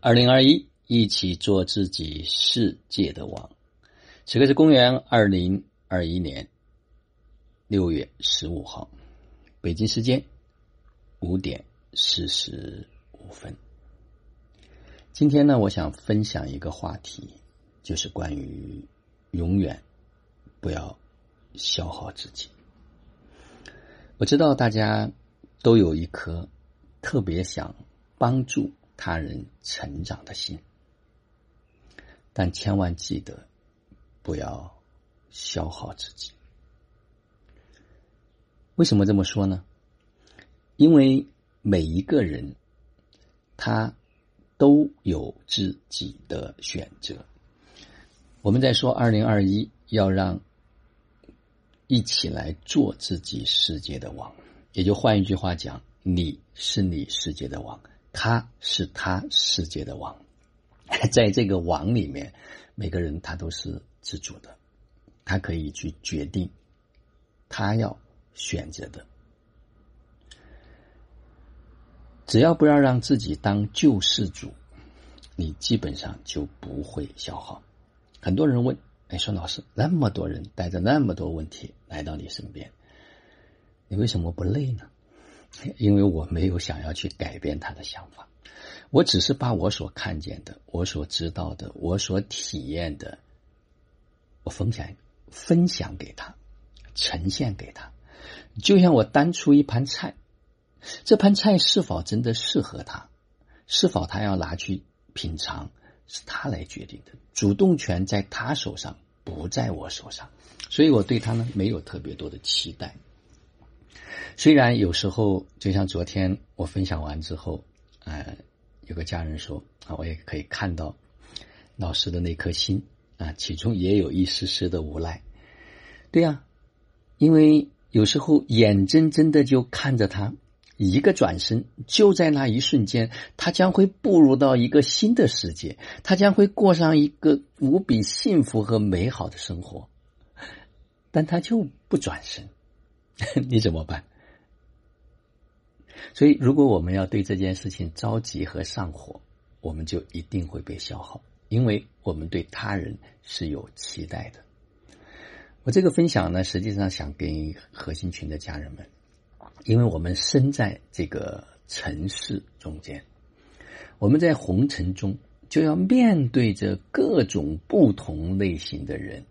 二零二一，一起做自己世界的王。此刻是公元二零二一年六月十五号，北京时间五点四十五分。今天呢，我想分享一个话题，就是关于永远不要消耗自己。我知道大家都有一颗特别想帮助。他人成长的心，但千万记得不要消耗自己。为什么这么说呢？因为每一个人他都有自己的选择。我们在说二零二一要让一起来做自己世界的王，也就换一句话讲，你是你世界的王。他是他世界的王，在这个王里面，每个人他都是自主的，他可以去决定他要选择的。只要不要让自己当救世主，你基本上就不会消耗。很多人问：“哎，孙老师，那么多人带着那么多问题来到你身边，你为什么不累呢？”因为我没有想要去改变他的想法，我只是把我所看见的、我所知道的、我所体验的，我分享分享给他，呈现给他。就像我端出一盘菜，这盘菜是否真的适合他，是否他要拿去品尝，是他来决定的。主动权在他手上，不在我手上，所以我对他呢没有特别多的期待。虽然有时候，就像昨天我分享完之后，呃，有个家人说啊，我也可以看到老师的那颗心啊，其中也有一丝丝的无奈。对呀，因为有时候眼睁睁的就看着他一个转身，就在那一瞬间，他将会步入到一个新的世界，他将会过上一个无比幸福和美好的生活，但他就不转身，你怎么办？所以，如果我们要对这件事情着急和上火，我们就一定会被消耗，因为我们对他人是有期待的。我这个分享呢，实际上想给核心群的家人们，因为我们身在这个城市中间，我们在红尘中就要面对着各种不同类型的人，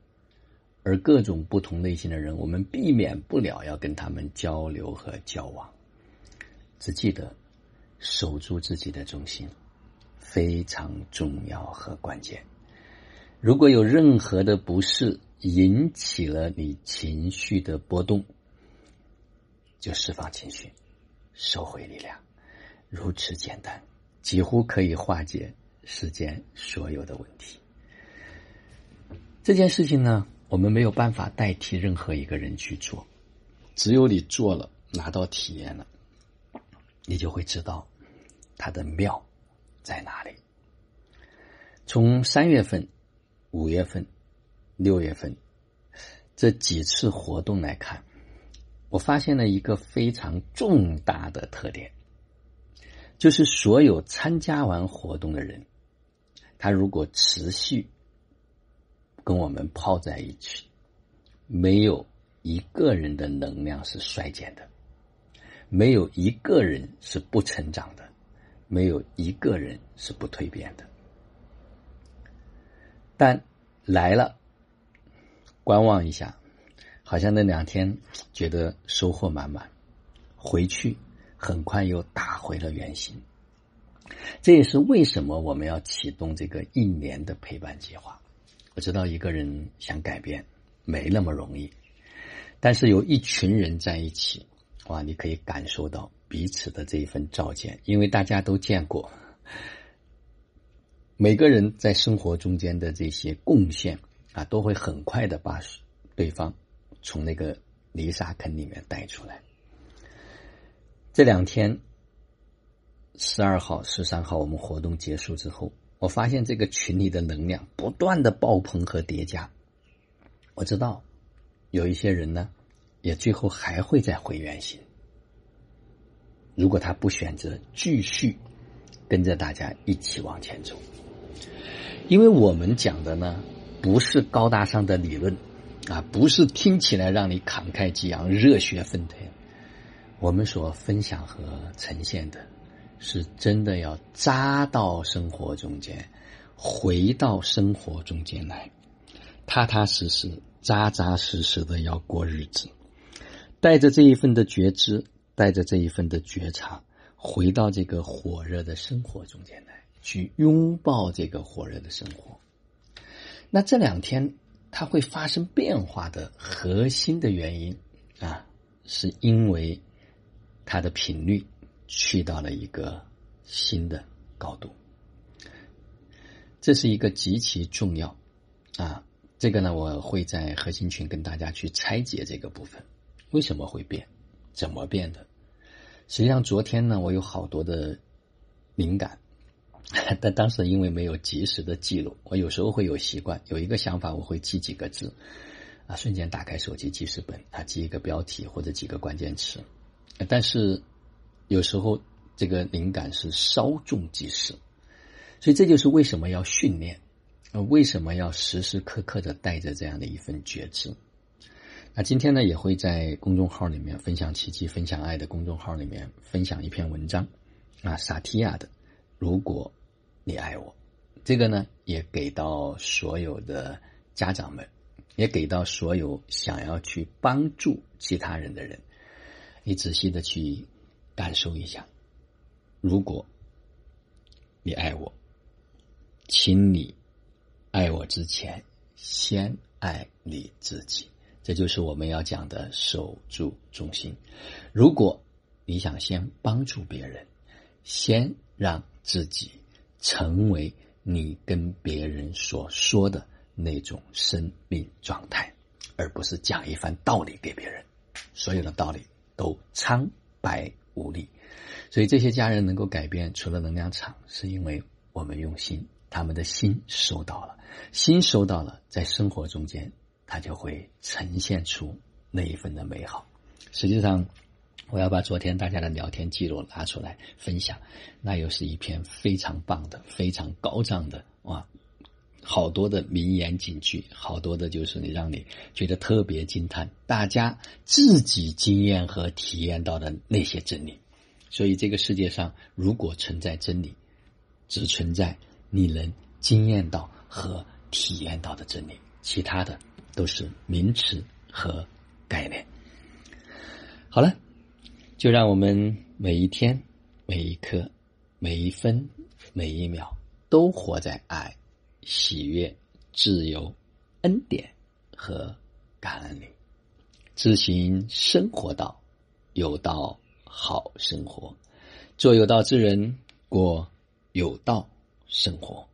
而各种不同类型的人，我们避免不了要跟他们交流和交往。只记得守住自己的中心，非常重要和关键。如果有任何的不适引起了你情绪的波动，就释放情绪，收回力量，如此简单，几乎可以化解世间所有的问题。这件事情呢，我们没有办法代替任何一个人去做，只有你做了，拿到体验了。你就会知道它的妙在哪里。从三月份、五月份、六月份这几次活动来看，我发现了一个非常重大的特点，就是所有参加完活动的人，他如果持续跟我们泡在一起，没有一个人的能量是衰减的。没有一个人是不成长的，没有一个人是不蜕变的。但来了，观望一下，好像那两天觉得收获满满，回去很快又打回了原形。这也是为什么我们要启动这个一年的陪伴计划。我知道一个人想改变没那么容易，但是有一群人在一起。哇，你可以感受到彼此的这一份照见，因为大家都见过每个人在生活中间的这些贡献啊，都会很快的把对方从那个泥沙坑里面带出来。这两天，十二号、十三号，我们活动结束之后，我发现这个群里的能量不断的爆棚和叠加。我知道有一些人呢。也最后还会再回原形。如果他不选择继续跟着大家一起往前走。因为我们讲的呢，不是高大上的理论啊，不是听起来让你慷慨激昂、热血沸腾。我们所分享和呈现的，是真的要扎到生活中间，回到生活中间来，踏踏实实、扎扎实实的要过日子。带着这一份的觉知，带着这一份的觉察，回到这个火热的生活中间来，去拥抱这个火热的生活。那这两天它会发生变化的核心的原因啊，是因为它的频率去到了一个新的高度。这是一个极其重要啊，这个呢，我会在核心群跟大家去拆解这个部分。为什么会变？怎么变的？实际上，昨天呢，我有好多的灵感，但当时因为没有及时的记录，我有时候会有习惯，有一个想法，我会记几个字，啊，瞬间打开手机记事本，啊，记一个标题或者几个关键词。但是有时候这个灵感是稍纵即逝，所以这就是为什么要训练，呃为什么要时时刻刻的带着这样的一份觉知。那今天呢，也会在公众号里面分享奇迹、分享爱的公众号里面分享一篇文章，啊，萨提亚的，如果你爱我，这个呢也给到所有的家长们，也给到所有想要去帮助其他人的人，你仔细的去感受一下，如果你爱我，请你爱我之前，先爱你自己。这就是我们要讲的守住中心。如果你想先帮助别人，先让自己成为你跟别人所说的那种生命状态，而不是讲一番道理给别人。所有的道理都苍白无力。所以这些家人能够改变，除了能量场，是因为我们用心，他们的心收到了，心收到了，在生活中间。他就会呈现出那一份的美好。实际上，我要把昨天大家的聊天记录拿出来分享，那又是一篇非常棒的、非常高涨的！好多的名言警句，好多的就是你让你觉得特别惊叹，大家自己经验和体验到的那些真理。所以，这个世界上如果存在真理，只存在你能经验到和体验到的真理，其他的。都是名词和概念。好了，就让我们每一天、每一刻、每一分、每一秒，都活在爱、喜悦、自由、恩典。和感恩。里，执行生活道，有道好生活，做有道之人，过有道生活。